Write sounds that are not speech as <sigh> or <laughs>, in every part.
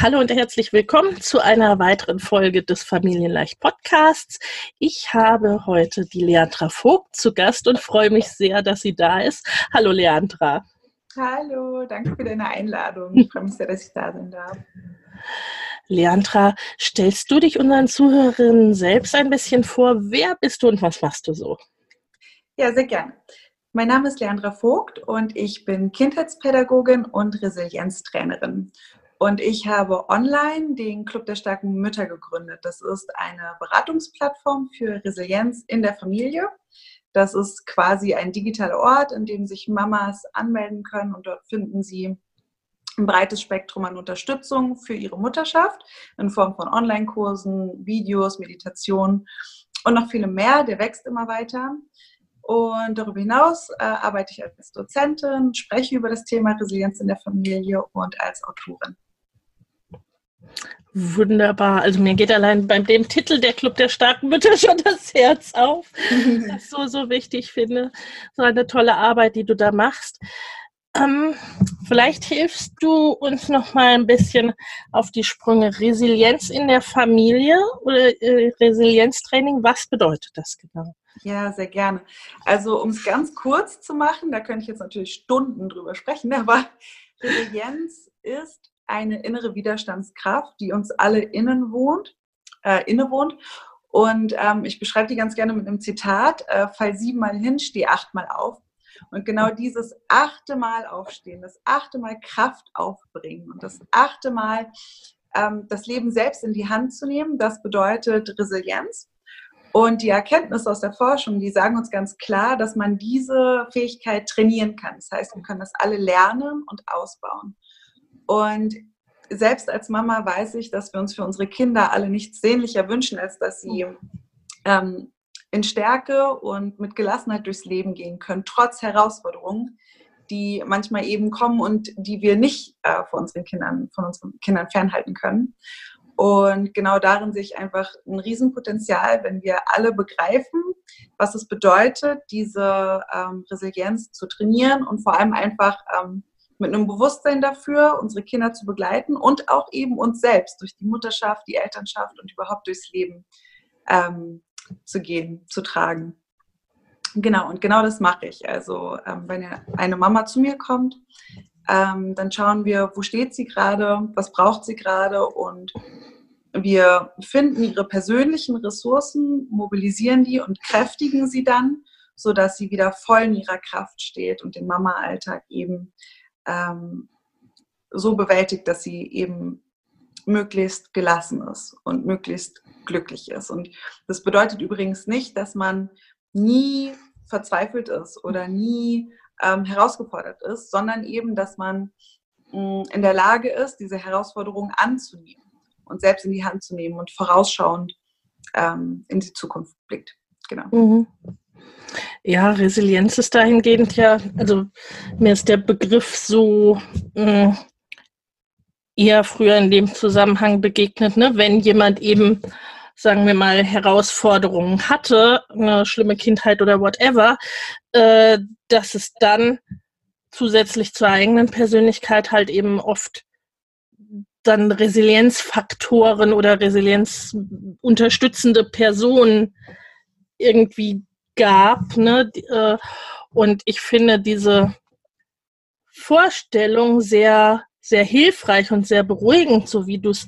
Hallo und herzlich willkommen zu einer weiteren Folge des Familienleicht Podcasts. Ich habe heute die Leandra Vogt zu Gast und freue mich sehr, dass sie da ist. Hallo Leandra. Hallo, danke für deine Einladung. Ich freue mich sehr, dass ich da sein darf. Leandra, stellst du dich unseren Zuhörerinnen selbst ein bisschen vor? Wer bist du und was machst du so? Ja, sehr gerne. Mein Name ist Leandra Vogt und ich bin Kindheitspädagogin und Resilienztrainerin. Und ich habe online den Club der starken Mütter gegründet. Das ist eine Beratungsplattform für Resilienz in der Familie. Das ist quasi ein digitaler Ort, in dem sich Mamas anmelden können und dort finden sie ein breites Spektrum an Unterstützung für ihre Mutterschaft in Form von Online-Kursen, Videos, Meditationen und noch viele mehr. Der wächst immer weiter. Und darüber hinaus äh, arbeite ich als Dozentin, spreche über das Thema Resilienz in der Familie und als Autorin. Wunderbar. Also mir geht allein beim dem Titel der Club der starken Mütter <laughs> schon das Herz auf. <laughs> Das ich so, so wichtig finde. So eine tolle Arbeit, die du da machst. Ähm, vielleicht hilfst du uns noch mal ein bisschen auf die Sprünge. Resilienz in der Familie oder äh, Resilienztraining, was bedeutet das genau? Ja, sehr gerne. Also um es ganz kurz zu machen, da könnte ich jetzt natürlich Stunden drüber sprechen, <laughs> aber Resilienz ist eine innere Widerstandskraft, die uns alle innen wohnt, äh, innewohnt. Und ähm, ich beschreibe die ganz gerne mit einem Zitat, äh, fall siebenmal hin, steh achtmal auf. Und genau dieses achte Mal aufstehen, das achte Mal Kraft aufbringen und das achte Mal ähm, das Leben selbst in die Hand zu nehmen, das bedeutet Resilienz. Und die Erkenntnisse aus der Forschung, die sagen uns ganz klar, dass man diese Fähigkeit trainieren kann. Das heißt, wir können das alle lernen und ausbauen. Und selbst als Mama weiß ich, dass wir uns für unsere Kinder alle nichts sehnlicher wünschen, als dass sie ähm, in Stärke und mit Gelassenheit durchs Leben gehen können, trotz Herausforderungen, die manchmal eben kommen und die wir nicht äh, von unseren Kindern, von unseren Kindern fernhalten können. Und genau darin sehe ich einfach ein Riesenpotenzial, wenn wir alle begreifen, was es bedeutet, diese ähm, Resilienz zu trainieren und vor allem einfach ähm, mit einem Bewusstsein dafür, unsere Kinder zu begleiten und auch eben uns selbst durch die Mutterschaft, die Elternschaft und überhaupt durchs Leben ähm, zu gehen, zu tragen. Genau, und genau das mache ich. Also ähm, wenn eine Mama zu mir kommt, ähm, dann schauen wir, wo steht sie gerade, was braucht sie gerade und wir finden ihre persönlichen Ressourcen, mobilisieren die und kräftigen sie dann, sodass sie wieder voll in ihrer Kraft steht und den Mama-Alltag eben ähm, so bewältigt, dass sie eben möglichst gelassen ist und möglichst glücklich ist. Und das bedeutet übrigens nicht, dass man nie verzweifelt ist oder nie ähm, herausgefordert ist, sondern eben, dass man mh, mm, in der Lage ist, diese Herausforderung anzunehmen und selbst in die Hand zu nehmen und vorausschauend ähm, in die Zukunft blickt. Genau. Mhm. Ja, Resilienz ist dahingehend ja, also mir ist der Begriff so mm, eher früher in dem Zusammenhang begegnet, ne? wenn jemand eben, sagen wir mal, Herausforderungen hatte, eine schlimme Kindheit oder whatever, äh, dass es dann zusätzlich zur eigenen Persönlichkeit halt eben oft dann Resilienzfaktoren oder resilienzunterstützende Personen irgendwie gab. Ne? Äh, Und ich finde diese Vorstellung sehr, sehr hilfreich und sehr beruhigend, so wie du es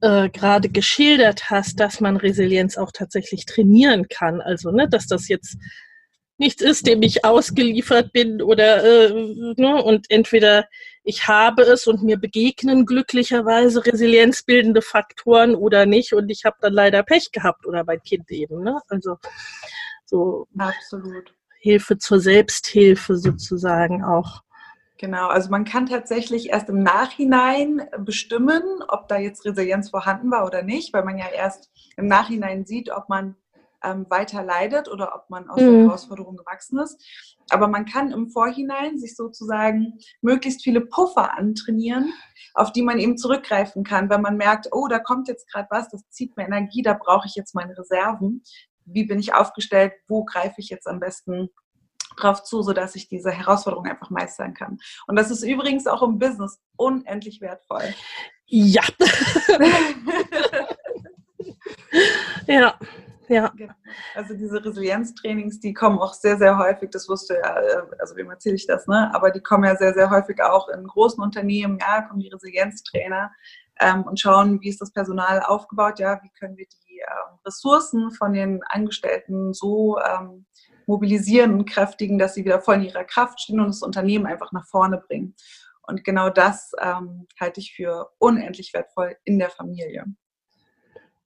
äh, gerade geschildert hast, dass man Resilienz auch tatsächlich trainieren kann. Also, ne, dass das jetzt nichts ist, dem ich ausgeliefert bin oder äh, ne, und entweder ich habe es und mir begegnen glücklicherweise resilienzbildende Faktoren oder nicht und ich habe dann leider Pech gehabt oder mein Kind eben. Ne? Also so Absolut. Hilfe zur Selbsthilfe sozusagen auch. Genau, also man kann tatsächlich erst im Nachhinein bestimmen, ob da jetzt Resilienz vorhanden war oder nicht, weil man ja erst im Nachhinein sieht, ob man ähm, weiter leidet oder ob man aus mhm. der Herausforderung gewachsen ist. Aber man kann im Vorhinein sich sozusagen möglichst viele Puffer antrainieren, auf die man eben zurückgreifen kann, wenn man merkt, oh, da kommt jetzt gerade was, das zieht mir Energie, da brauche ich jetzt meine Reserven. Wie bin ich aufgestellt? Wo greife ich jetzt am besten drauf zu, sodass ich diese Herausforderung einfach meistern kann. Und das ist übrigens auch im Business unendlich wertvoll. Ja. <laughs> ja. Ja. Genau. Also diese Resilienztrainings, die kommen auch sehr, sehr häufig, das wusste ja, äh, also wem erzähle ich das, ne? Aber die kommen ja sehr, sehr häufig auch in großen Unternehmen, ja, kommen die Resilienztrainer ähm, und schauen, wie ist das Personal aufgebaut, ja, wie können wir die ähm, Ressourcen von den Angestellten so ähm, mobilisieren und kräftigen, dass sie wieder voll in ihrer Kraft stehen und das Unternehmen einfach nach vorne bringen. Und genau das ähm, halte ich für unendlich wertvoll in der Familie.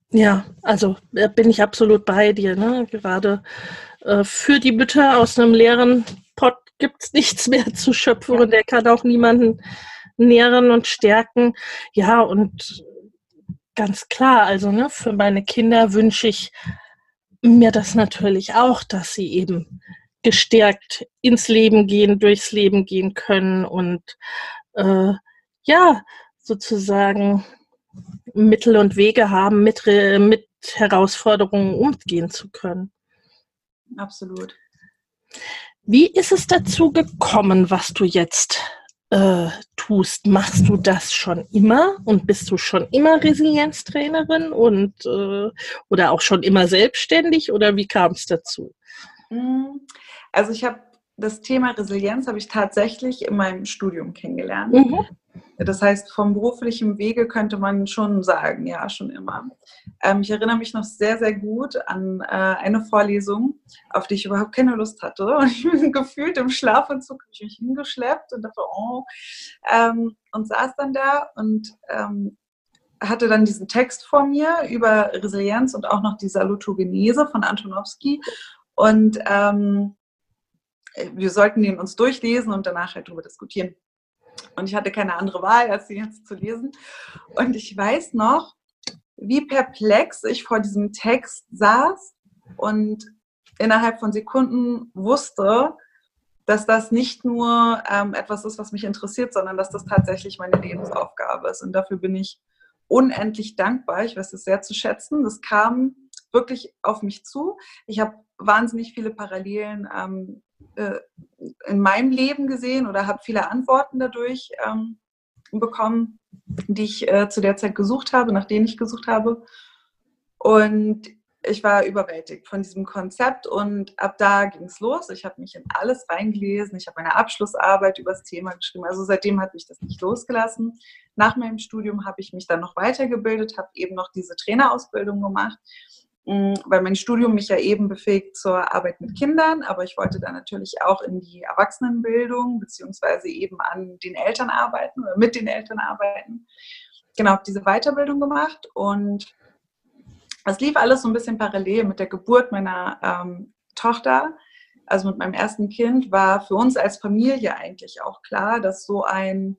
Ja, also bin ich absolut bei dir. Ne? Gerade äh, für die Mütter aus einem leeren Pott gibt es nichts mehr zu schöpfen und der kann auch niemanden nähren und stärken. Ja, und ganz klar, also ne, für meine Kinder wünsche ich mir das natürlich auch, dass sie eben gestärkt ins Leben gehen, durchs Leben gehen können und äh, ja, sozusagen Mittel und Wege haben, mit, mit Herausforderungen umgehen zu können. Absolut. Wie ist es dazu gekommen, was du jetzt äh, tust? Machst du das schon immer und bist du schon immer Resilienztrainerin und äh, oder auch schon immer selbstständig oder wie kam es dazu? Hm, also ich habe das Thema Resilienz habe ich tatsächlich in meinem Studium kennengelernt. Mhm. Das heißt, vom beruflichen Wege könnte man schon sagen, ja, schon immer. Ähm, ich erinnere mich noch sehr, sehr gut an äh, eine Vorlesung, auf die ich überhaupt keine Lust hatte. Und ich bin <laughs> gefühlt im Schlafanzug ich mich hingeschleppt und dachte, oh, ähm, und saß dann da und ähm, hatte dann diesen Text vor mir über Resilienz und auch noch die Salutogenese von Antonowski. Und ähm, wir sollten den uns durchlesen und danach halt darüber diskutieren. Und ich hatte keine andere Wahl, als sie jetzt zu lesen. Und ich weiß noch, wie perplex ich vor diesem Text saß und innerhalb von Sekunden wusste, dass das nicht nur ähm, etwas ist, was mich interessiert, sondern dass das tatsächlich meine Lebensaufgabe ist. Und dafür bin ich unendlich dankbar. Ich weiß es sehr zu schätzen. Das kam wirklich auf mich zu. Ich habe wahnsinnig viele Parallelen ähm, äh, in meinem Leben gesehen oder habe viele Antworten dadurch ähm, bekommen, die ich äh, zu der Zeit gesucht habe, nach denen ich gesucht habe. Und ich war überwältigt von diesem Konzept und ab da ging es los. Ich habe mich in alles reingelesen. Ich habe meine Abschlussarbeit über das Thema geschrieben. Also seitdem hat mich das nicht losgelassen. Nach meinem Studium habe ich mich dann noch weitergebildet, habe eben noch diese Trainerausbildung gemacht weil mein Studium mich ja eben befähigt zur Arbeit mit Kindern, aber ich wollte dann natürlich auch in die Erwachsenenbildung beziehungsweise eben an den Eltern arbeiten oder mit den Eltern arbeiten. Genau, habe diese Weiterbildung gemacht und es lief alles so ein bisschen parallel mit der Geburt meiner ähm, Tochter. Also mit meinem ersten Kind war für uns als Familie eigentlich auch klar, dass so ein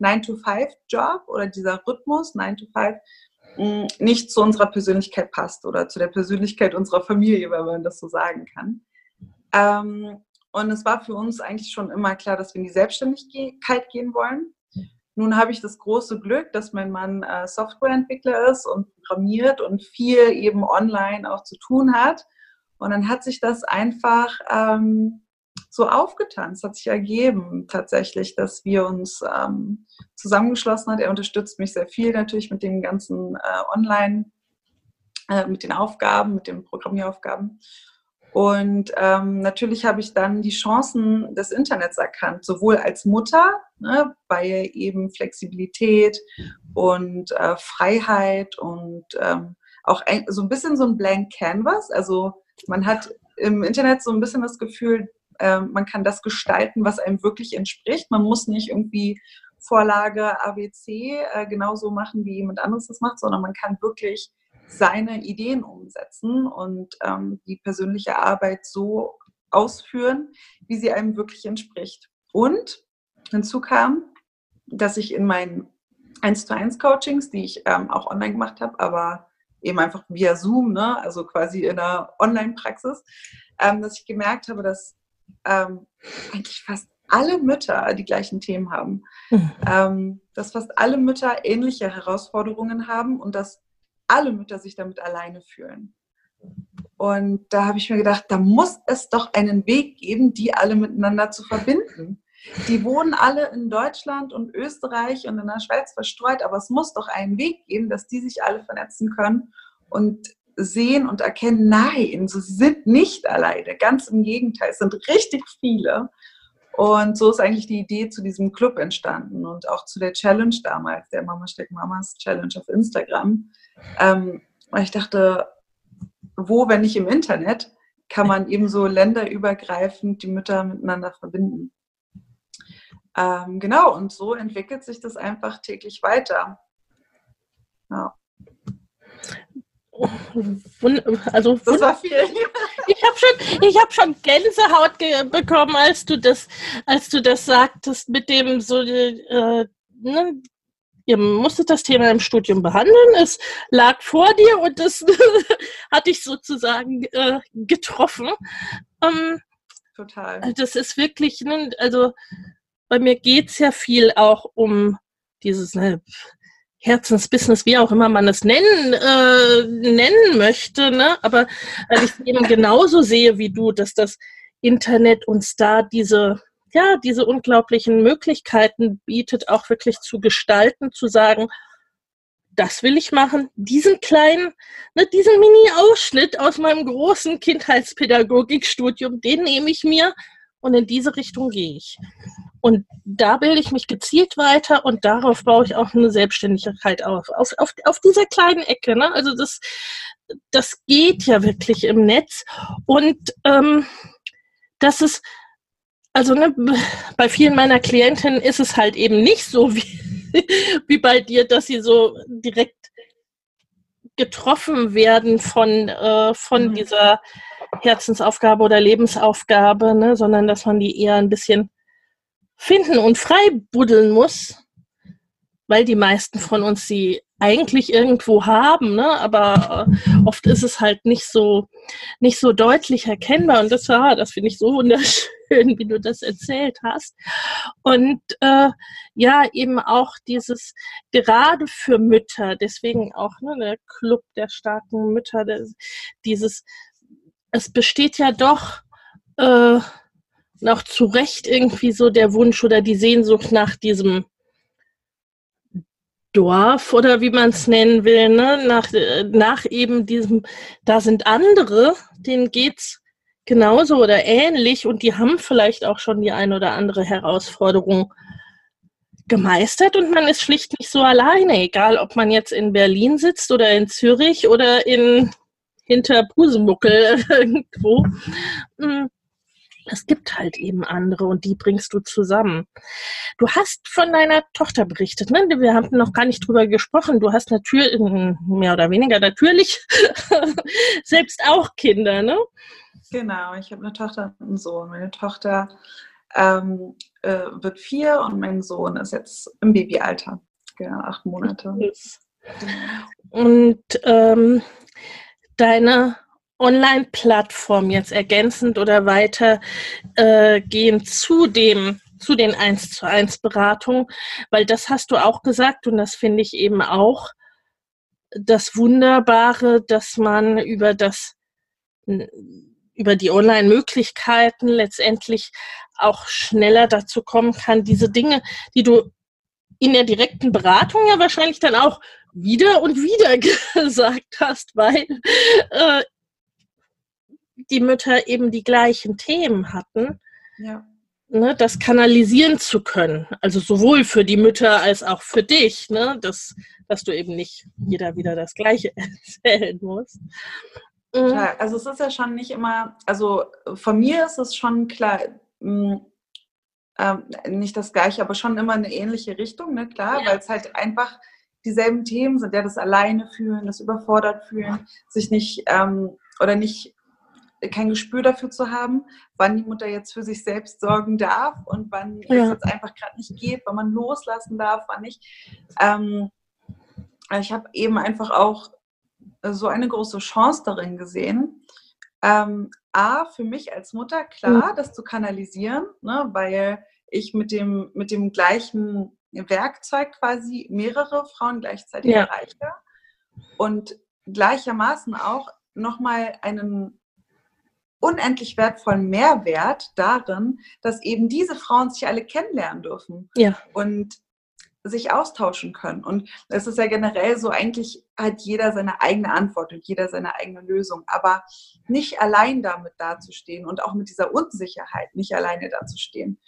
9-to-5-Job oder dieser Rhythmus 9-to-5 nicht zu unserer Persönlichkeit passt oder zu der Persönlichkeit unserer Familie, wenn man das so sagen kann. Ähm, und es war für uns eigentlich schon immer klar, dass wir in die Selbstständigkeit gehen wollen. Nun habe ich das große Glück, dass mein Mann äh, Softwareentwickler ist und programmiert und viel eben online auch zu tun hat. Und dann hat sich das einfach ähm, so aufgetan. Es hat sich ergeben tatsächlich, dass wir uns ähm, zusammengeschlossen haben. Er unterstützt mich sehr viel natürlich mit den ganzen äh, Online, äh, mit den Aufgaben, mit den Programmieraufgaben. Und ähm, natürlich habe ich dann die Chancen des Internets erkannt, sowohl als Mutter ne, bei eben Flexibilität und äh, Freiheit und ähm, auch ein, so ein bisschen so ein Blank Canvas. Also man hat im Internet so ein bisschen das Gefühl, äh, man kann das gestalten, was einem wirklich entspricht. Man muss nicht irgendwie Vorlage ABC äh, genauso machen, wie jemand anderes das macht, sondern man kann wirklich seine Ideen umsetzen und ähm, die persönliche Arbeit so ausführen, wie sie einem wirklich entspricht. Und hinzu kam, dass ich in meinen 1 zu 1 Coachings, die ich ähm, auch online gemacht habe, aber eben einfach via Zoom, ne? also quasi in einer Online-Praxis, ähm, dass ich gemerkt habe, dass ähm, eigentlich fast alle Mütter die gleichen Themen haben. Mhm. Ähm, dass fast alle Mütter ähnliche Herausforderungen haben und dass alle Mütter sich damit alleine fühlen. Und da habe ich mir gedacht, da muss es doch einen Weg geben, die alle miteinander zu verbinden. Die wohnen alle in Deutschland und Österreich und in der Schweiz verstreut, aber es muss doch einen Weg geben, dass die sich alle vernetzen können und sehen und erkennen, nein, sie sind nicht alleine. Ganz im Gegenteil, es sind richtig viele. Und so ist eigentlich die Idee zu diesem Club entstanden und auch zu der Challenge damals, der Mama steckt Mamas Challenge auf Instagram. Ähm, weil ich dachte, wo, wenn nicht im Internet, kann man eben so länderübergreifend die Mütter miteinander verbinden. Ähm, genau, und so entwickelt sich das einfach täglich weiter. Ja. Also, das war viel. Ich habe schon, ich hab schon Gänsehaut bekommen, als du das, als du das sagtest, mit dem so, äh, ne, ihr musstet das Thema im Studium behandeln, es lag vor dir und das <laughs> hat dich sozusagen äh, getroffen. Ähm, Total. Das ist wirklich, ne, also bei mir geht es ja viel auch um dieses, ne, Herzensbusiness, wie auch immer man es nennen, äh, nennen möchte, ne? aber weil ich eben genauso sehe wie du, dass das Internet uns da diese, ja, diese unglaublichen Möglichkeiten bietet, auch wirklich zu gestalten, zu sagen, das will ich machen, diesen kleinen, ne, diesen Mini-Ausschnitt aus meinem großen Kindheitspädagogikstudium, den nehme ich mir und in diese Richtung gehe ich. Und da bilde ich mich gezielt weiter und darauf baue ich auch eine Selbstständigkeit auf. Auf, auf, auf dieser kleinen Ecke. Ne? Also das, das geht ja wirklich im Netz. Und ähm, das ist, also ne, bei vielen meiner Klientinnen ist es halt eben nicht so wie, <laughs> wie bei dir, dass sie so direkt getroffen werden von, äh, von mhm. dieser Herzensaufgabe oder Lebensaufgabe, ne, sondern dass man die eher ein bisschen finden und frei buddeln muss, weil die meisten von uns sie eigentlich irgendwo haben, ne? aber äh, oft ist es halt nicht so nicht so deutlich erkennbar und das war, das finde ich so wunderschön, <laughs> wie du das erzählt hast und äh, ja eben auch dieses gerade für Mütter, deswegen auch ne, der Club der starken Mütter, das, dieses es besteht ja doch äh, noch zu Recht irgendwie so der Wunsch oder die Sehnsucht nach diesem Dorf oder wie man es nennen will, ne? nach, nach eben diesem, da sind andere, denen geht's genauso oder ähnlich und die haben vielleicht auch schon die ein oder andere Herausforderung gemeistert und man ist schlicht nicht so alleine, egal ob man jetzt in Berlin sitzt oder in Zürich oder in hinter Pusemuckel <laughs> irgendwo. Hm es gibt halt eben andere und die bringst du zusammen. Du hast von deiner Tochter berichtet, ne? Wir haben noch gar nicht drüber gesprochen. Du hast natürlich, mehr oder weniger natürlich, <laughs> selbst auch Kinder, ne? Genau, ich habe eine Tochter und einen Sohn. Meine Tochter ähm, äh, wird vier und mein Sohn ist jetzt im Babyalter. Genau, acht Monate. Und ähm, deine Online-Plattform jetzt ergänzend oder weitergehen äh, zu dem zu den 1 zu 1 Beratungen, weil das hast du auch gesagt und das finde ich eben auch das Wunderbare, dass man über das über die Online-Möglichkeiten letztendlich auch schneller dazu kommen kann, diese Dinge, die du in der direkten Beratung ja wahrscheinlich dann auch wieder und wieder <laughs> gesagt hast, weil äh, die Mütter eben die gleichen Themen hatten, Ja. ne, das kanalisieren zu können. Also sowohl für die Mütter als auch für dich, ne, dass, dass du eben nicht jeder wieder das Gleiche <laughs> erzählen musst. Mhm. Klar, also es ist ja schon nicht immer, also von mir ist es schon klar, mh, ähm, nicht das gleiche, aber schon immer eine ähnliche Richtung, ne? klar, Ja. weil es halt einfach dieselben Themen sind, ja, das alleine fühlen, das überfordert fühlen, sich nicht ähm, oder nicht kein Gespür dafür zu haben, wann die Mutter jetzt für sich selbst sorgen darf und wann Ja. es jetzt einfach gerade nicht geht, wann man loslassen darf, wann nicht. Ähm, ich habe eben einfach auch so eine große Chance darin gesehen. Ähm, A, für mich als Mutter, klar, das zu kanalisieren, ne, weil ich mit dem, mit dem gleichen Werkzeug quasi mehrere Frauen gleichzeitig Ja. erreiche und gleichermaßen auch nochmal einen unendlich wertvollen Mehrwert darin, dass eben diese Frauen sich alle kennenlernen dürfen Ja. und sich austauschen können. Und es ist ja generell so, eigentlich hat jeder seine eigene Antwort und jeder seine eigene Lösung, aber nicht allein damit dazustehen und auch mit dieser Unsicherheit nicht alleine dazustehen.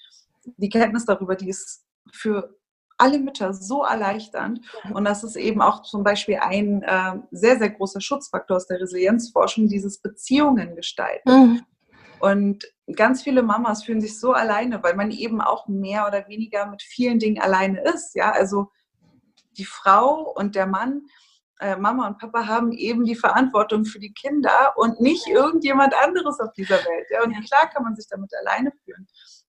Die Kenntnis darüber, die ist für alle Mütter so erleichternd. Und das ist eben auch zum Beispiel ein äh, sehr, sehr großer Schutzfaktor aus der Resilienzforschung, dieses Beziehungen gestalten. Mhm. Und ganz viele Mamas fühlen sich so alleine, weil man eben auch mehr oder weniger mit vielen Dingen alleine ist. Ja, also die Frau und der Mann, äh, Mama und Papa haben eben die Verantwortung für die Kinder und nicht irgendjemand anderes auf dieser Welt. Ja, und klar kann man sich damit alleine fühlen.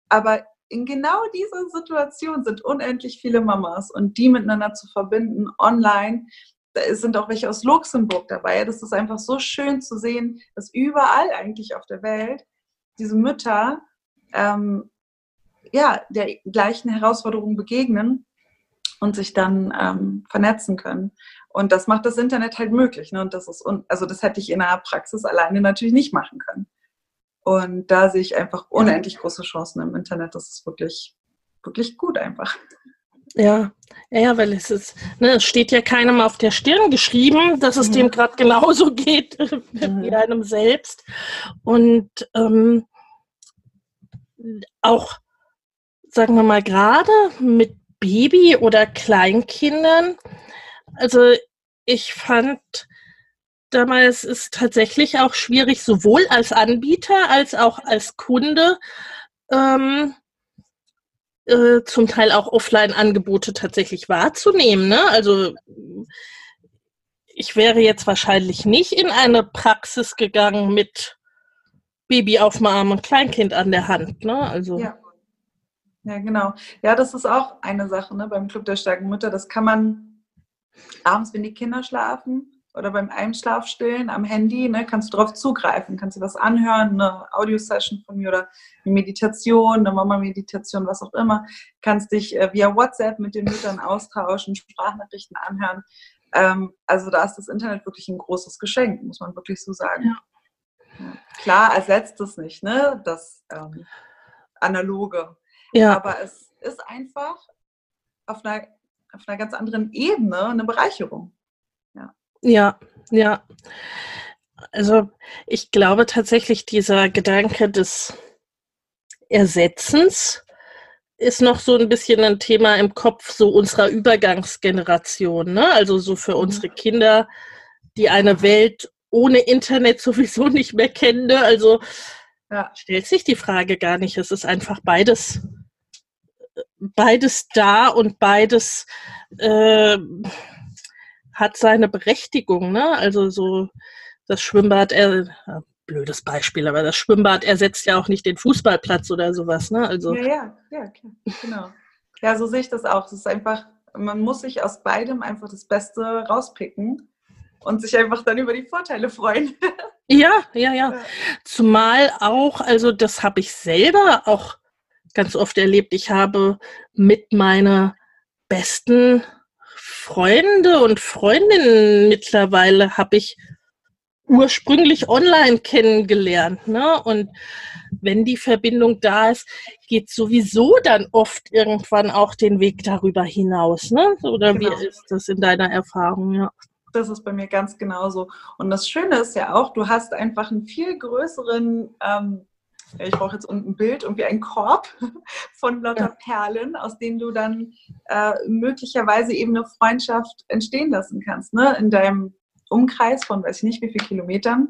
Aber in genau dieser Situation sind unendlich viele Mamas und die miteinander zu verbinden online. Da sind auch welche aus Luxemburg dabei. Das ist einfach so schön zu sehen, dass überall eigentlich auf der Welt diese Mütter ähm, ja, der gleichen Herausforderung begegnen und sich dann ähm, vernetzen können. Und das macht das Internet halt möglich. Ne? Und das ist, also das hätte ich in der Praxis alleine natürlich nicht machen können. Und da sehe ich einfach unendlich große Chancen im Internet. Das ist wirklich, wirklich gut einfach. Ja, ja, weil es ist, ne, es steht ja keinem auf der Stirn geschrieben, dass es Mhm. dem gerade genauso <laughs> geht wie einem selbst. Und ähm, auch, sagen wir mal, gerade mit Baby- oder Kleinkindern, also ich fand damals ist tatsächlich auch schwierig, sowohl als Anbieter als auch als Kunde ähm, äh, zum Teil auch Offline-Angebote tatsächlich wahrzunehmen. Ne? Also ich wäre jetzt wahrscheinlich nicht in eine Praxis gegangen mit Baby auf dem Arm und Kleinkind an der Hand. Ne? Also Ja. Ja, genau. Ja, das ist auch eine Sache ne, beim Club der starken Mütter. Das kann man abends, wenn die Kinder schlafen oder beim Einschlafstillen am Handy, ne, kannst du darauf zugreifen, kannst du was anhören, eine Audio-Session von mir oder eine Meditation, eine Mama-Meditation, was auch immer. Kannst dich äh, via WhatsApp mit den Müttern austauschen, Sprachnachrichten anhören. Ähm, also da ist das Internet wirklich ein großes Geschenk, muss man wirklich so sagen. Ja. Klar ersetzt es nicht, ne, das ähm, Analoge. ja, Aber es ist einfach auf einer, auf einer ganz anderen Ebene eine Bereicherung. Ja, ja. Also ich glaube tatsächlich, dieser Gedanke des Ersetzens ist noch so ein bisschen ein Thema im Kopf so unserer Übergangsgeneration. Ne? Also so für Mhm. unsere Kinder, die eine Welt ohne Internet <laughs> sowieso nicht mehr kennen. Ne? Also Ja. stellt sich die Frage gar nicht. Es ist einfach beides, beides da und beides äh, hat seine Berechtigung. Ne? Also so das Schwimmbad, er, blödes Beispiel, aber das Schwimmbad ersetzt ja auch nicht den Fußballplatz oder sowas. Ne? Also Ja, ja, ja, klar. Genau. Ja, so sehe ich das auch. Es ist einfach, man muss sich aus beidem einfach das Beste rauspicken und sich einfach dann über die Vorteile freuen. <laughs> ja, ja, ja. Zumal auch, also das habe ich selber auch ganz oft erlebt. Ich habe mit meiner besten Freunde und Freundinnen mittlerweile habe ich ursprünglich online kennengelernt. Ne? Und wenn die Verbindung da ist, geht sowieso dann oft irgendwann auch den Weg darüber hinaus. Ne? Oder Genau. wie ist das in deiner Erfahrung? Ja. Das ist bei mir ganz genauso. Und das Schöne ist ja auch, du hast einfach einen viel größeren, ähm, ich brauche jetzt unten ein Bild, irgendwie einen Korb <laughs> von lauter Perlen, aus denen du dann äh, möglicherweise eben eine Freundschaft entstehen lassen kannst. Ne? In deinem Umkreis von weiß ich nicht wie viele Kilometern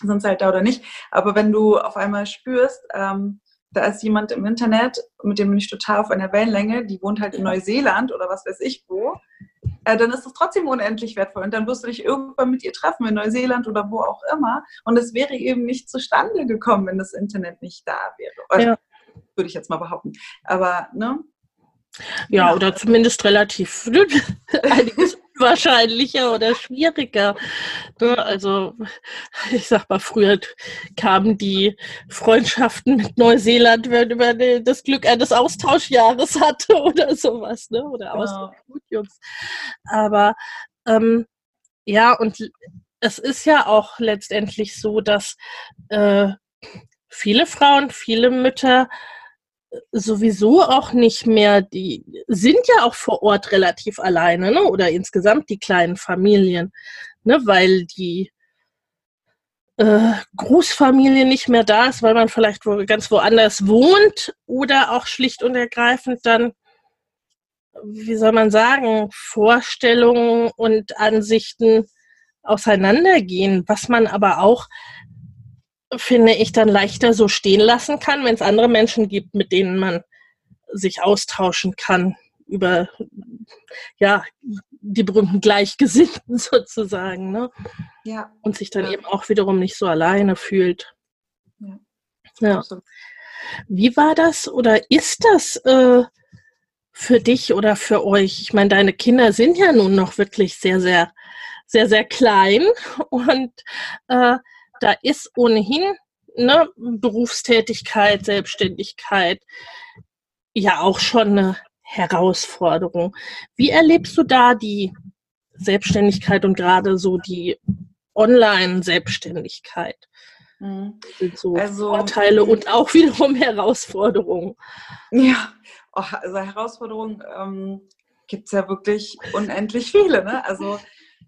sind es halt da oder nicht. Aber wenn du auf einmal spürst, ähm, da ist jemand im Internet, mit dem bin ich total auf einer Wellenlänge, die wohnt halt in Neuseeland oder was weiß ich wo, äh, dann ist es trotzdem unendlich wertvoll. Und dann wirst du dich irgendwann mit ihr treffen, in Neuseeland oder wo auch immer. Und es wäre eben nicht zustande gekommen, wenn das Internet nicht da wäre. Also, ja. Würde ich jetzt mal behaupten. Aber, ne? Ja, oder zumindest relativ <laughs> einiges wahrscheinlicher oder schwieriger. Also ich sag mal, früher kamen die Freundschaften mit Neuseeland, wenn man das Glück eines Austauschjahres hatte oder sowas, ne? Oder Austauschstudiums. Aber ähm, ja, und es ist ja auch letztendlich so, dass äh, viele Frauen, viele Mütter sowieso auch nicht mehr, die sind ja auch vor Ort relativ alleine, ne? oder insgesamt die kleinen Familien, ne? weil die äh, Großfamilie nicht mehr da ist, weil man vielleicht wo, ganz woanders wohnt oder auch schlicht und ergreifend dann, wie soll man sagen, Vorstellungen und Ansichten auseinandergehen, was man aber auch finde ich, dann leichter so stehen lassen kann, wenn es andere Menschen gibt, mit denen man sich austauschen kann über ja die berühmten Gleichgesinnten <laughs> sozusagen, ne? Ja. Und sich dann ja. eben auch wiederum nicht so alleine fühlt. Ja. ja. Wie war das oder ist das äh, für dich oder für euch? Ich meine, deine Kinder sind ja nun noch wirklich sehr, sehr, sehr, sehr klein <laughs> und äh, da ist ohnehin ne, Berufstätigkeit, Selbstständigkeit ja auch schon eine Herausforderung. Wie erlebst du da die Selbstständigkeit und gerade so die Online-Selbstständigkeit? Mhm. So also, Vorteile und auch <laughs> wiederum Herausforderungen. Ja, oh, also Herausforderungen ähm, gibt es ja wirklich unendlich viele. Ne? Also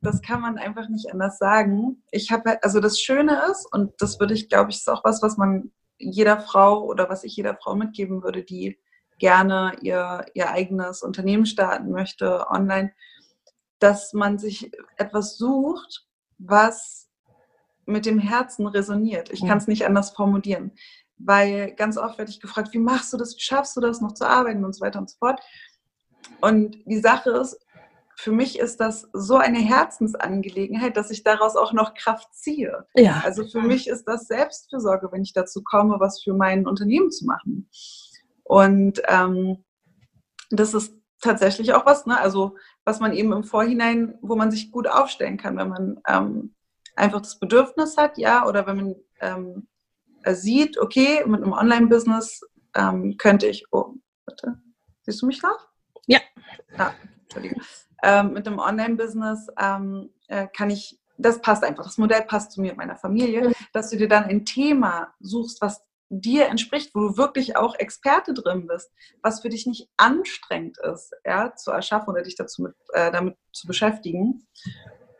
das kann man einfach nicht anders sagen. Ich habe, halt, also das Schöne ist, und das würde ich, glaube ich, ist auch was, was man jeder Frau oder was ich jeder Frau mitgeben würde, die gerne ihr, ihr eigenes Unternehmen starten möchte online, dass man sich etwas sucht, was mit dem Herzen resoniert. Ich kann es nicht anders formulieren, weil ganz oft werde ich gefragt, wie machst du das, wie schaffst du das noch zu arbeiten und so weiter und so fort. Und die Sache ist, für mich ist das so eine Herzensangelegenheit, dass ich daraus auch noch Kraft ziehe. Ja. Also für mich ist das Selbstfürsorge, wenn ich dazu komme, was für mein Unternehmen zu machen. Und ähm, das ist tatsächlich auch was, ne? also was man eben im Vorhinein, wo man sich gut aufstellen kann, wenn man ähm, einfach das Bedürfnis hat, ja, oder wenn man ähm, sieht, okay, mit einem Online-Business ähm, könnte ich, oh, bitte, siehst du mich noch? Ja. Ah, Entschuldigung ähm, mit dem Online-Business ähm, äh, kann ich, das passt einfach, das Modell passt zu mir und meiner Familie, mhm. dass du dir dann ein Thema suchst, was dir entspricht, wo du wirklich auch Experte drin bist, was für dich nicht anstrengend ist, ja, zu erschaffen oder dich dazu mit, äh, damit zu beschäftigen.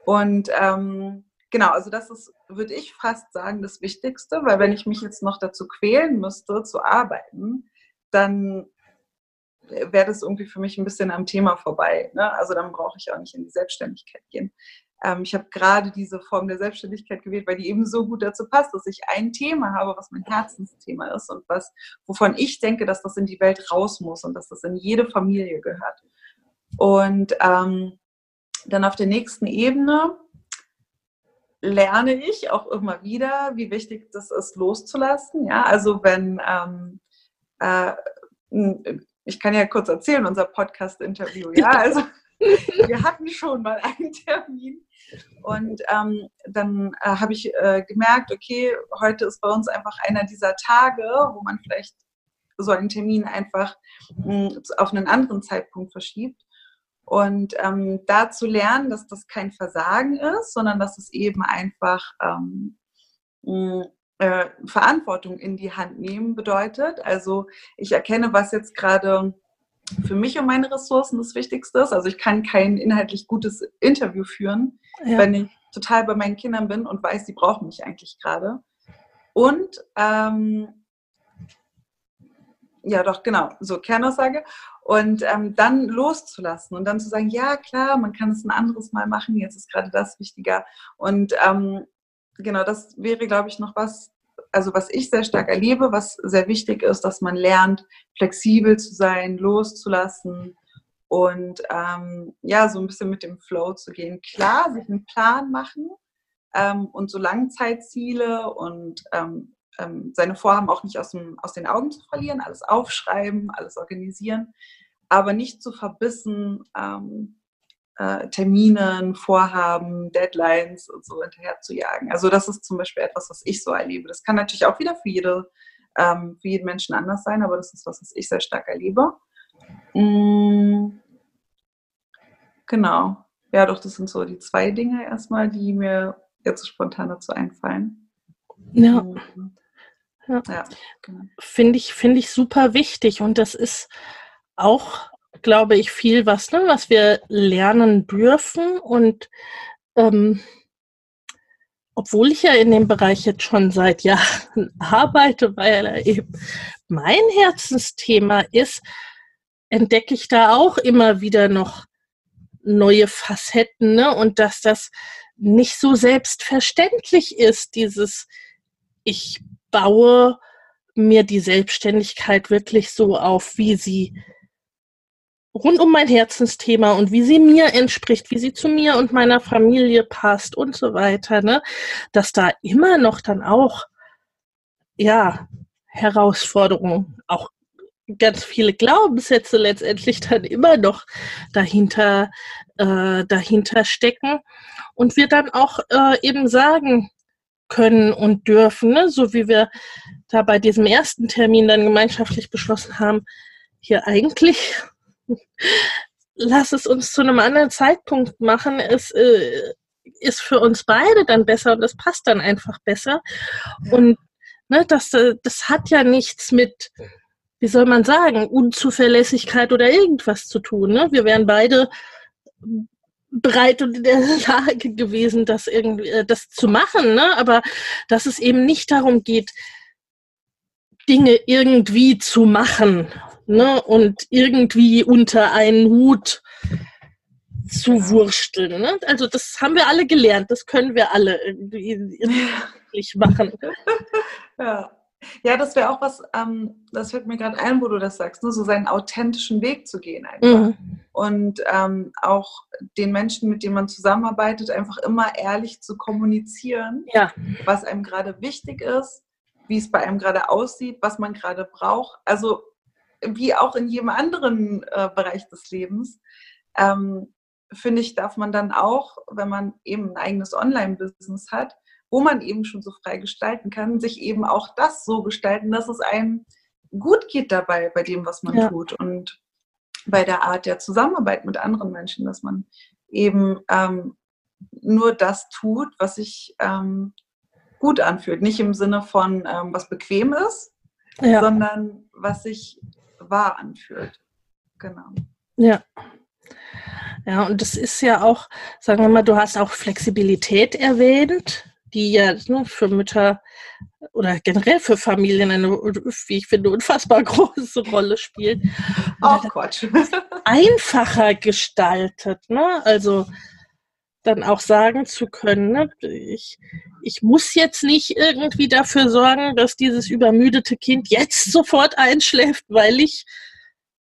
Und ähm, genau, also das ist, würde ich fast sagen, das Wichtigste, weil wenn ich mich jetzt noch dazu quälen müsste, zu arbeiten, dann wäre das irgendwie für mich ein bisschen am Thema vorbei. Ne? Also dann brauche ich auch nicht in die Selbstständigkeit gehen. Ähm, ich habe gerade diese Form der Selbstständigkeit gewählt, weil die eben so gut dazu passt, dass ich ein Thema habe, was mein Herzensthema ist und was, wovon ich denke, dass das in die Welt raus muss und dass das in jede Familie gehört. Und ähm, dann auf der nächsten Ebene lerne ich auch immer wieder, wie wichtig das ist, loszulassen. Ja, also wenn ähm, äh, ich kann ja kurz erzählen, unser Podcast-Interview. <laughs> Ja, also wir hatten schon mal einen Termin und ähm, dann äh, habe ich äh, gemerkt, okay, heute ist bei uns einfach einer dieser Tage, wo man vielleicht so einen Termin einfach mh, hm, auf einen anderen Zeitpunkt verschiebt. Und ähm, da zu lernen, dass das kein Versagen ist, sondern dass es eben einfach ähm, mh, hm, äh, Verantwortung in die Hand nehmen bedeutet. Also ich erkenne, was jetzt gerade für mich und meine Ressourcen das Wichtigste ist. Also ich kann kein inhaltlich gutes Interview führen, ja. wenn ich total bei meinen Kindern bin und weiß, sie brauchen mich eigentlich gerade. Und ähm, ja, doch, genau, so Kernaussage. Und ähm, dann loszulassen und dann zu sagen, ja, klar, man kann es ein anderes Mal machen, jetzt ist gerade das wichtiger. Und ähm, genau, das wäre, glaube ich, noch was, also was ich sehr stark erlebe, was sehr wichtig ist, dass man lernt, flexibel zu sein, loszulassen und ähm, ja, so ein bisschen mit dem Flow zu gehen. Klar, sich einen Plan machen ähm, und so Langzeitziele und ähm, ähm, seine Vorhaben auch nicht aus, dem, aus den Augen zu verlieren, alles aufschreiben, alles organisieren, aber nicht zu verbissen ähm, äh, Terminen, Vorhaben, Deadlines und so hinterher zu jagen. Also das ist zum Beispiel etwas, was ich so erlebe. Das kann natürlich auch wieder für, jede, ähm, für jeden Menschen anders sein, aber das ist was, was ich sehr stark erlebe. Mm, genau. Ja, doch, das sind so die zwei Dinge erstmal, die mir jetzt spontan dazu einfallen. Ja. Mm. Ja. ja genau. Finde ich, find ich super wichtig und das ist auch, glaube ich, viel was, ne, was wir lernen dürfen und ähm, obwohl ich ja in dem Bereich jetzt schon seit Jahren <laughs> arbeite, weil er eben mein Herzensthema ist, entdecke ich da auch immer wieder noch neue Facetten ne? und dass das nicht so selbstverständlich ist, dieses ich baue mir die Selbstständigkeit wirklich so auf, wie sie rund um mein Herzensthema und wie sie mir entspricht, wie sie zu mir und meiner Familie passt und so weiter, ne? Dass da immer noch dann auch, ja, Herausforderungen, auch ganz viele Glaubenssätze letztendlich dann immer noch dahinter, äh, dahinter stecken und wir dann auch äh, eben sagen, können und dürfen, ne? so wie wir da bei diesem ersten Termin dann gemeinschaftlich beschlossen haben, hier eigentlich lass es uns zu einem anderen Zeitpunkt machen. Es äh, ist für uns beide dann besser und es passt dann einfach besser. Und ne, das, das hat ja nichts mit, wie soll man sagen, Unzuverlässigkeit oder irgendwas zu tun. Ne? Wir wären beide bereit und in der <laughs> Lage gewesen, das irgendwie, äh, das zu machen, ne? aber dass es eben nicht darum geht, Dinge irgendwie zu machen ne? und irgendwie unter einen Hut zu genau. wursteln. Ne? Also das haben wir alle gelernt, das können wir alle irgendwie machen. <laughs> Ja. Ja, das wäre auch was, ähm, das fällt mir gerade ein, wo du das sagst, ne? so seinen authentischen Weg zu gehen einfach. Mhm. Und ähm, auch den Menschen, mit denen man zusammenarbeitet, einfach immer ehrlich zu kommunizieren, ja. was einem gerade wichtig ist, wie es bei einem gerade aussieht, was man gerade braucht. Also wie auch in jedem anderen äh, Bereich des Lebens. Ähm, finde ich, darf man dann auch, wenn man eben ein eigenes Online-Business hat, wo man eben schon so frei gestalten kann, sich eben auch das so gestalten, dass es einem gut geht dabei, bei dem, was man ja. tut und bei der Art der Zusammenarbeit mit anderen Menschen, dass man eben ähm, nur das tut, was sich ähm, gut anfühlt. Nicht im Sinne von, ähm, was bequem ist, ja. sondern was sich wahr anfühlt. Genau. Ja. Ja, und das ist ja auch, sagen wir mal, du hast auch Flexibilität erwähnt die ja ne, für Mütter oder generell für Familien eine, wie ich finde, unfassbar <laughs> große Rolle spielt. Auch Quatsch. einfacher gestaltet. Ne? Also dann auch sagen zu können, ne, ich, ich muss jetzt nicht irgendwie dafür sorgen, dass dieses übermüdete Kind jetzt <laughs> sofort einschläft, weil ich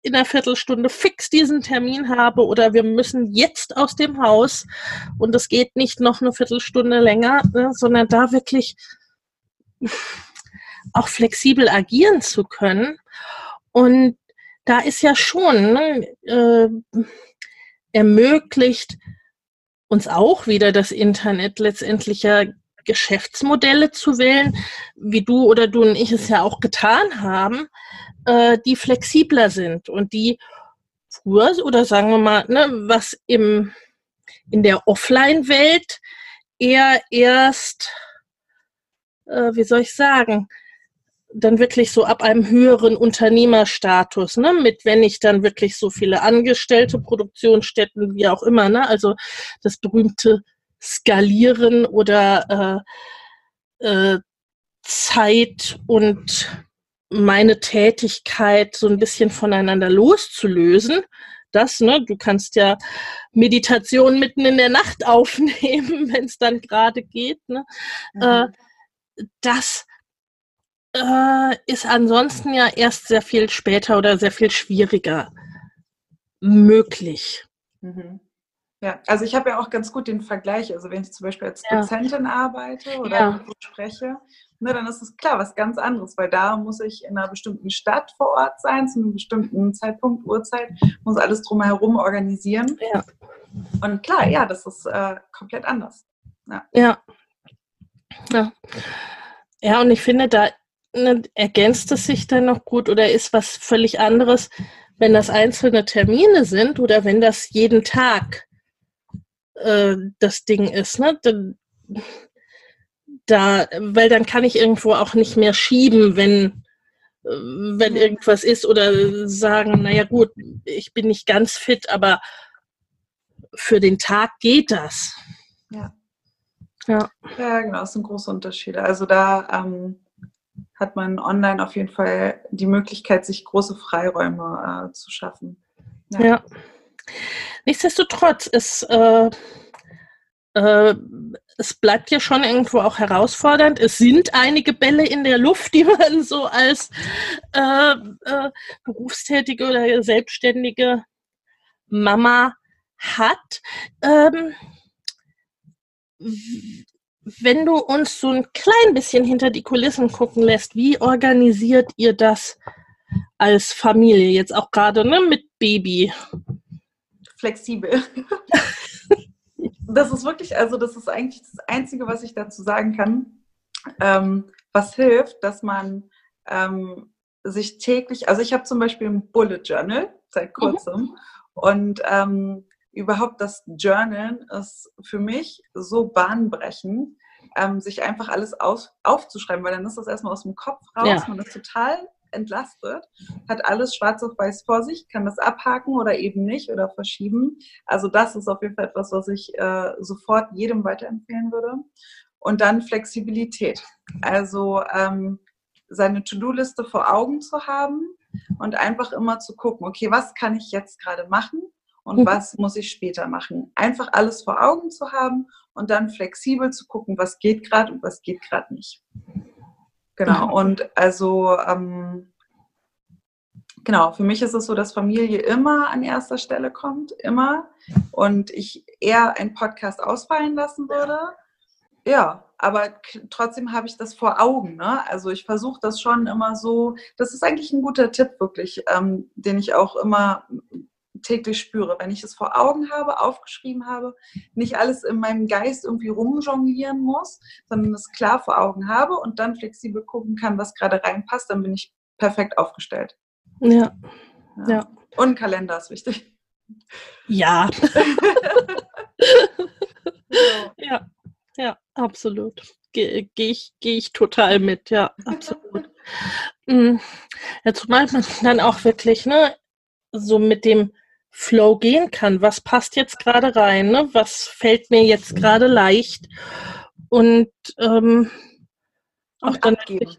in einer Viertelstunde fix diesen Termin habe oder wir müssen jetzt aus dem Haus und es geht nicht noch eine Viertelstunde länger, ne, sondern da wirklich <laughs> auch flexibel agieren zu können. Und da ist ja schon ne, äh, ermöglicht uns auch wieder das Internet letztendlich ja Geschäftsmodelle zu wählen, wie du oder du und ich es ja auch getan haben, äh, die flexibler sind und die früher oder sagen wir mal, ne, was im, in der dann wirklich so ab einem höheren Unternehmerstatus, ne, mit wenn ich dann wirklich so viele Angestellte, Produktionsstätten, wie auch immer, ne, also das berühmte Skalieren oder äh, äh, Zeit und meine Tätigkeit so ein bisschen voneinander loszulösen. Das, ne, du kannst ja Meditation mitten in der Nacht <laughs> aufnehmen, wenn es dann gerade geht. Ne? Mhm. Äh, das äh, ist ansonsten ja erst sehr viel später oder sehr viel schwieriger möglich. Mhm. Ja, also ich habe ja auch ganz gut den Vergleich. Also wenn ich zum Beispiel als ja. Dozentin arbeite oder ja. spreche, ne, dann ist es klar was ganz anderes, weil da muss ich in einer bestimmten Stadt vor Ort sein, zu einem bestimmten Zeitpunkt, Uhrzeit, muss alles drumherum organisieren. Ja. Und klar, ja, das ist äh, komplett anders. Ja. ja. Ja. Ja, und ich finde, da ergänzt es sich dann noch gut oder ist was völlig anderes, wenn das einzelne Termine sind oder wenn das jeden Tag äh, das Ding ist. Ne? Dann, da, weil dann kann ich irgendwo auch nicht mehr schieben, wenn, äh, wenn irgendwas ist oder sagen, naja gut, ich bin nicht ganz fit, aber für den Tag geht das. Ja. Ja, ja genau, das sind große Unterschiede. Also da ähm, hat man online auf jeden Fall die Möglichkeit, sich große Freiräume äh, zu schaffen. Ja. ja. Nichtsdestotrotz ist äh, äh, es bleibt ja schon irgendwo auch herausfordernd. Es sind einige Bälle in der Luft, die <laughs> man so als äh, äh, berufstätige oder selbstständige Mama hat. Ähm, wenn du uns so ein klein bisschen hinter die Kulissen gucken lässt, wie organisiert ihr das als Familie jetzt auch gerade ne, mit Baby? Flexibel. <laughs> das ist wirklich, also das ist eigentlich das Einzige, was ich dazu sagen kann, ähm, was hilft, dass man ähm, sich täglich, also ich habe zum Beispiel ein Bullet Journal seit mhm. kurzem mhm. und ähm, überhaupt das Journalen ist für mich so bahnbrechend, ähm, sich einfach alles auf, aufzuschreiben, weil dann ist das erstmal aus dem Kopf raus, ja. man ist total entlastet, hat alles schwarz auf weiß vor sich, kann das abhaken oder eben nicht oder verschieben. Also das ist auf jeden Fall etwas, was ich äh, sofort jedem weiterempfehlen würde. Und dann Flexibilität. Also ähm, seine To-Do-Liste vor Augen zu haben und einfach immer zu gucken, okay, was kann ich jetzt gerade machen und mhm. was muss ich später machen. Einfach alles vor Augen zu haben und dann flexibel zu gucken, was geht gerade und was geht gerade nicht. Genau, und also ähm, genau, für mich ist es so, dass Familie immer an erster Stelle kommt, immer. Und ich eher einen Podcast ausfallen lassen würde. Ja, aber trotzdem habe ich das vor Augen. Ne? Also ich versuche das schon immer so. Das ist eigentlich ein guter Tipp, wirklich, ähm, den ich auch immer täglich spüre. Wenn ich es vor Augen habe, aufgeschrieben habe, nicht alles in meinem Geist irgendwie rumjonglieren muss, sondern es klar vor Augen habe und dann flexibel gucken kann, was gerade reinpasst, dann bin ich perfekt aufgestellt. Ja. ja. ja. Und Kalender ist wichtig. Ja. <laughs> ja, ja, absolut. Gehe geh ich, geh ich total mit, ja, absolut. <laughs> Mm. ja, zumal man dann auch wirklich, ne, so mit dem Flow gehen kann. Was passt jetzt gerade rein? Ne? Was fällt mir jetzt gerade leicht? Und, ähm, auch Und dann abgeben.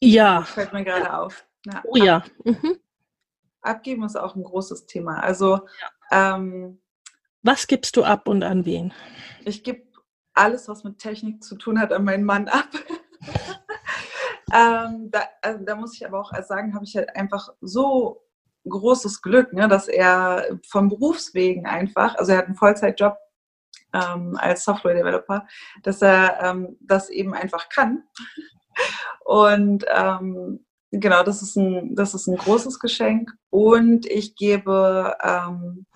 Ja. Das fällt mir gerade auf. Ja, oh ja. Mhm. Abgeben ist auch ein großes Thema. Also ja. ähm, was gibst du ab und an wen? Ich gebe alles, was mit Technik zu tun hat, an meinen Mann ab. <laughs> ähm, da, also, da, muss ich aber auch sagen, habe ich halt einfach so großes Glück, ne, dass er vom Berufswegen einfach, also er hat einen Vollzeitjob ähm, als Software-Developer, dass er ähm, das eben einfach kann. Und ähm, genau, das ist, ein, das ist ein großes Geschenk. Und ich gebe ähm,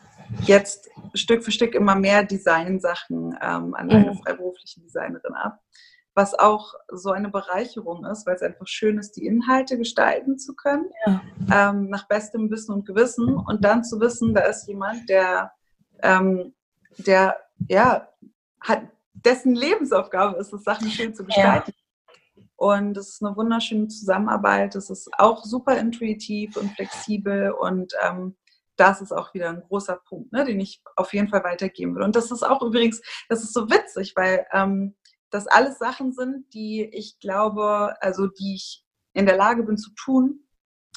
jetzt Stück für Stück immer mehr Designsachen ähm, an eine mhm. freiberufliche Designerin ab was auch so eine Bereicherung ist, weil es einfach schön ist, die Inhalte gestalten zu können, ja. ähm, nach bestem Wissen und Gewissen und dann zu wissen, da ist jemand, der, ähm, der ja, hat, dessen Lebensaufgabe ist es, Sachen schön zu gestalten. Und es ist eine wunderschöne Zusammenarbeit. Es ist auch super intuitiv und flexibel und ähm, das ist auch wieder ein großer Punkt, ne, den ich auf jeden Fall weitergeben will. Und das ist auch übrigens, das ist so witzig, weil ähm, das alles Sachen sind, die ich glaube, also die ich in der Lage bin zu tun,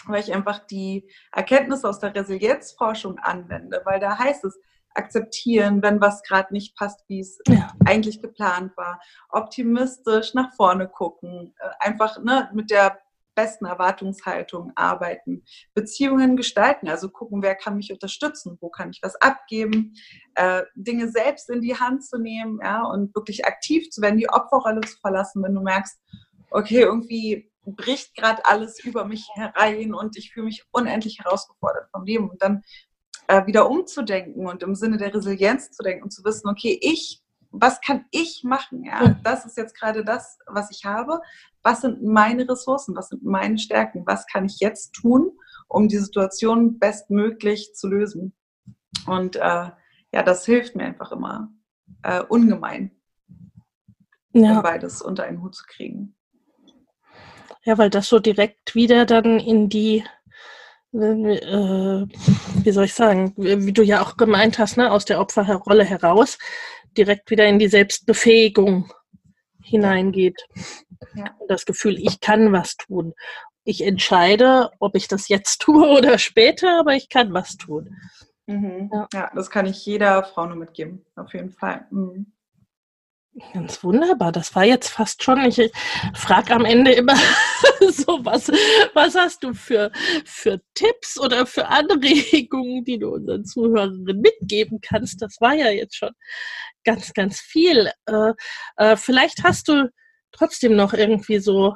weil ich einfach die Erkenntnisse aus der Resilienzforschung anwende, weil da heißt es, akzeptieren, wenn was gerade nicht passt, wie es ja. eigentlich geplant war, optimistisch nach vorne gucken, äh, einfach ne, mit der besten Erwartungshaltung arbeiten, Beziehungen gestalten, also gucken, wer kann mich unterstützen, wo kann ich was abgeben, äh, Dinge selbst in die Hand zu nehmen ja, und wirklich aktiv zu werden, die Opferrolle zu verlassen, wenn du merkst, okay, irgendwie bricht gerade alles über mich herein und ich fühle mich unendlich herausgefordert vom Leben. Und dann äh, wieder umzudenken und im Sinne der Resilienz zu denken und zu wissen, okay, ich was kann ich machen? Ja, das ist jetzt gerade das, was ich habe. Was sind meine Ressourcen? Was sind meine Stärken? Was kann ich jetzt tun, um die Situation bestmöglich zu lösen? Und äh, ja, das hilft mir einfach immer äh, ungemein, ja. beides unter einen Hut zu kriegen. Ja, weil das so direkt wieder dann in die äh, wie soll ich sagen, wie du ja auch gemeint hast, ne, aus der Opferrolle heraus, direkt wieder in die Selbstbefähigung hineingeht. Ja. Das Gefühl, ich kann was tun. Ich entscheide, ob ich das jetzt <laughs> tue oder später, aber ich kann was tun. Mhm. Ja. ja. das kann ich jeder Frau nur mitgeben, auf jeden Fall. Mhm. Ganz wunderbar. Das war jetzt fast schon. Ich frage am Ende immer <laughs> so, was, was hast du für, für Tipps oder für Anregungen, die du unseren Zuhörerinnen mitgeben kannst? Das war ja jetzt schon ganz, ganz viel. Äh, äh, vielleicht hast du trotzdem noch irgendwie so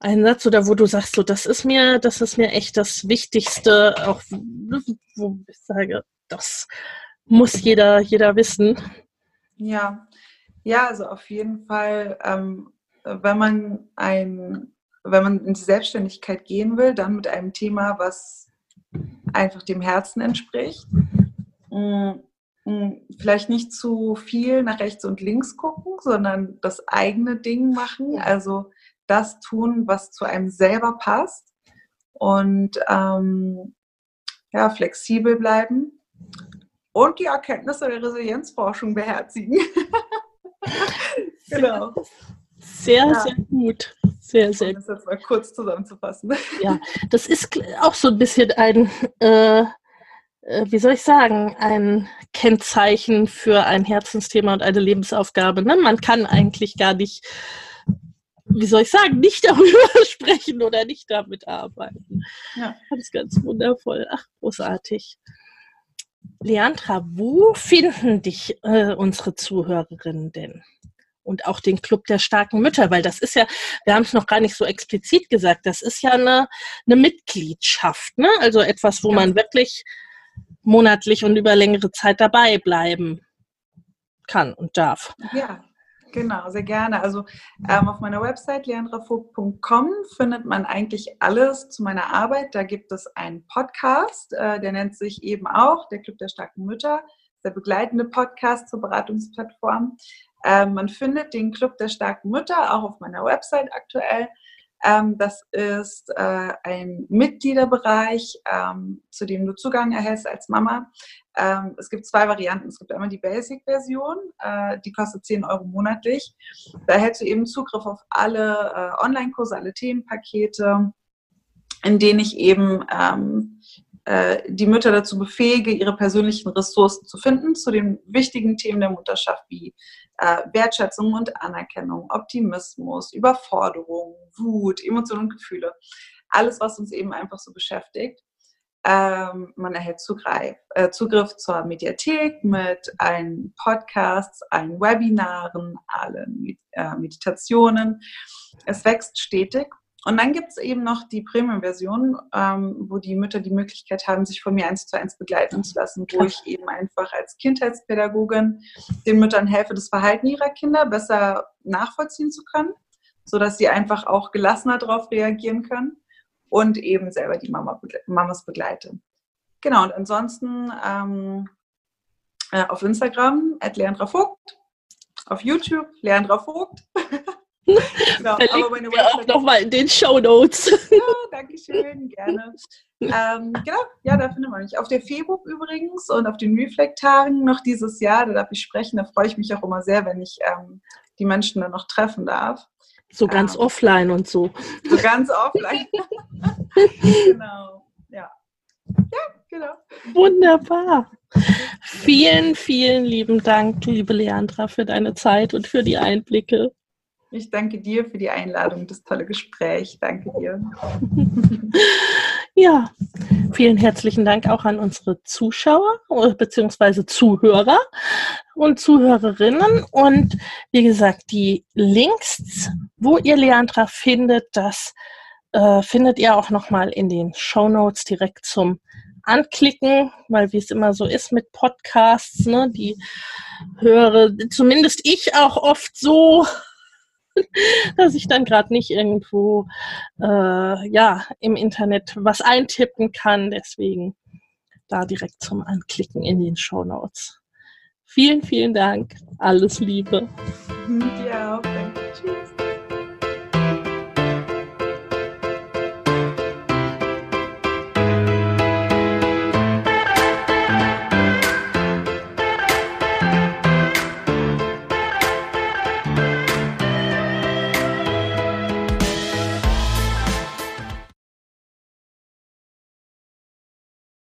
einen Satz oder wo du sagst, so, das ist mir, das ist mir echt das Wichtigste, auch wo ich sage, das muss jeder, jeder wissen. Ja, ja, also auf jeden Fall, ähm, wenn man ein, wenn man in die Selbstständigkeit gehen will, dann mit einem Thema, was einfach dem Herzen entspricht. Mm, mm, vielleicht nicht zu viel nach rechts und links gucken, sondern das eigene Ding machen. Also das tun, was zu einem selber passt. Und ähm, ja, flexibel bleiben und die Erkenntnisse der Resilienzforschung beherzigen. <laughs> genau. Sehr, ja. sehr gut. Sehr, sehr um das jetzt mal kurz zusammenzufassen. <laughs> Ja, das ist auch so ein bisschen ein, äh, äh, wie soll ich sagen, ein Kennzeichen für ein Herzensthema und eine Lebensaufgabe. Ne? Man kann eigentlich gar nicht, wie soll ich sagen, nicht <laughs> darüber sprechen oder nicht damit arbeiten. Ja. Das ist ganz wundervoll. Ach, großartig. Leandra, wo finden dich äh, unsere Zuhörerinnen denn? Und auch den Club der starken Mütter, weil das ist ja, wir haben es noch gar nicht so explizit gesagt, das ist ja eine, eine Mitgliedschaft, ne? Also etwas, wo ja. man wirklich monatlich und über längere Zeit dabei bleiben kann und darf. Ja, Genau, sehr gerne. Also ähm, auf meiner Website leandravogt.com findet man eigentlich alles zu meiner Arbeit. Da gibt es einen Podcast, äh, der nennt sich eben auch der Club der starken Mütter, der begleitende Podcast zur Beratungsplattform. Ähm, man findet den Club der starken Mütter auch auf meiner Website aktuell. Ähm, das ist äh, ein Mitgliederbereich, ähm, zu dem du Zugang erhältst als Mama. Ähm, es gibt zwei Varianten. Es gibt einmal die Basic-Version, äh, die kostet 10 Euro monatlich. Da erhältst du eben Zugriff auf alle äh, Online-Kurse, alle Themenpakete, in denen ich eben ähm, äh, die Mütter dazu befähige, ihre persönlichen Ressourcen zu finden zu den wichtigen Themen der Mutterschaft wie äh, Wertschätzung und Anerkennung, Optimismus, Überforderung, Wut, Emotionen und Gefühle. Alles, was uns eben einfach so beschäftigt. Ähm, man erhält Zugreif, äh, Zugriff zur Mediathek mit allen Podcasts, allen Webinaren, allen äh, Meditationen. Es wächst stetig und dann gibt es eben noch die Premium-Version, ähm, wo die Mütter die Möglichkeit haben, sich von mir eins zu eins begleiten zu lassen, wo ich eben einfach als Kindheitspädagogin den Müttern helfe, das Verhalten ihrer Kinder besser nachvollziehen zu können, sodass sie einfach auch gelassener darauf reagieren können und eben selber die Mama, Mamas begleite. Genau, und ansonsten ähm, äh, auf Instagram, at Leandra Vogt, auf YouTube, Leandra Vogt. <laughs> <laughs> Genau, aber meine Website auch nochmal in den Show Notes. Ja, <laughs> danke schön, gerne. ähm, genau, ja, da findet man mich. Auf der Facebook übrigens und auf den Reflect-Tagen noch dieses Jahr, da darf ich sprechen. Da freue ich mich auch immer sehr, wenn ich ähm, die Menschen dann noch treffen darf. So ganz ähm, offline und so. So ganz offline. <laughs> genau, ja. Ja, genau. Wunderbar. Vielen, vielen lieben Dank, liebe Leandra, für deine Zeit und für die Einblicke. Ich danke dir für die Einladung, das tolle Gespräch. Danke dir. ja, vielen herzlichen Dank auch an unsere Zuschauer äh, bzw. Zuhörer und Zuhörerinnen. Und wie gesagt, die Links, wo ihr Leandra findet, das äh, findet ihr auch nochmal in den Show Notes direkt zum Anklicken, weil wie es immer so ist mit Podcasts, ne, die höre zumindest ich auch oft so <laughs> dass ich dann gerade nicht irgendwo äh, ja im Internet was eintippen kann. Deswegen da direkt zum Anklicken in den Show Notes. Vielen, vielen Dank. Alles Liebe. Ja.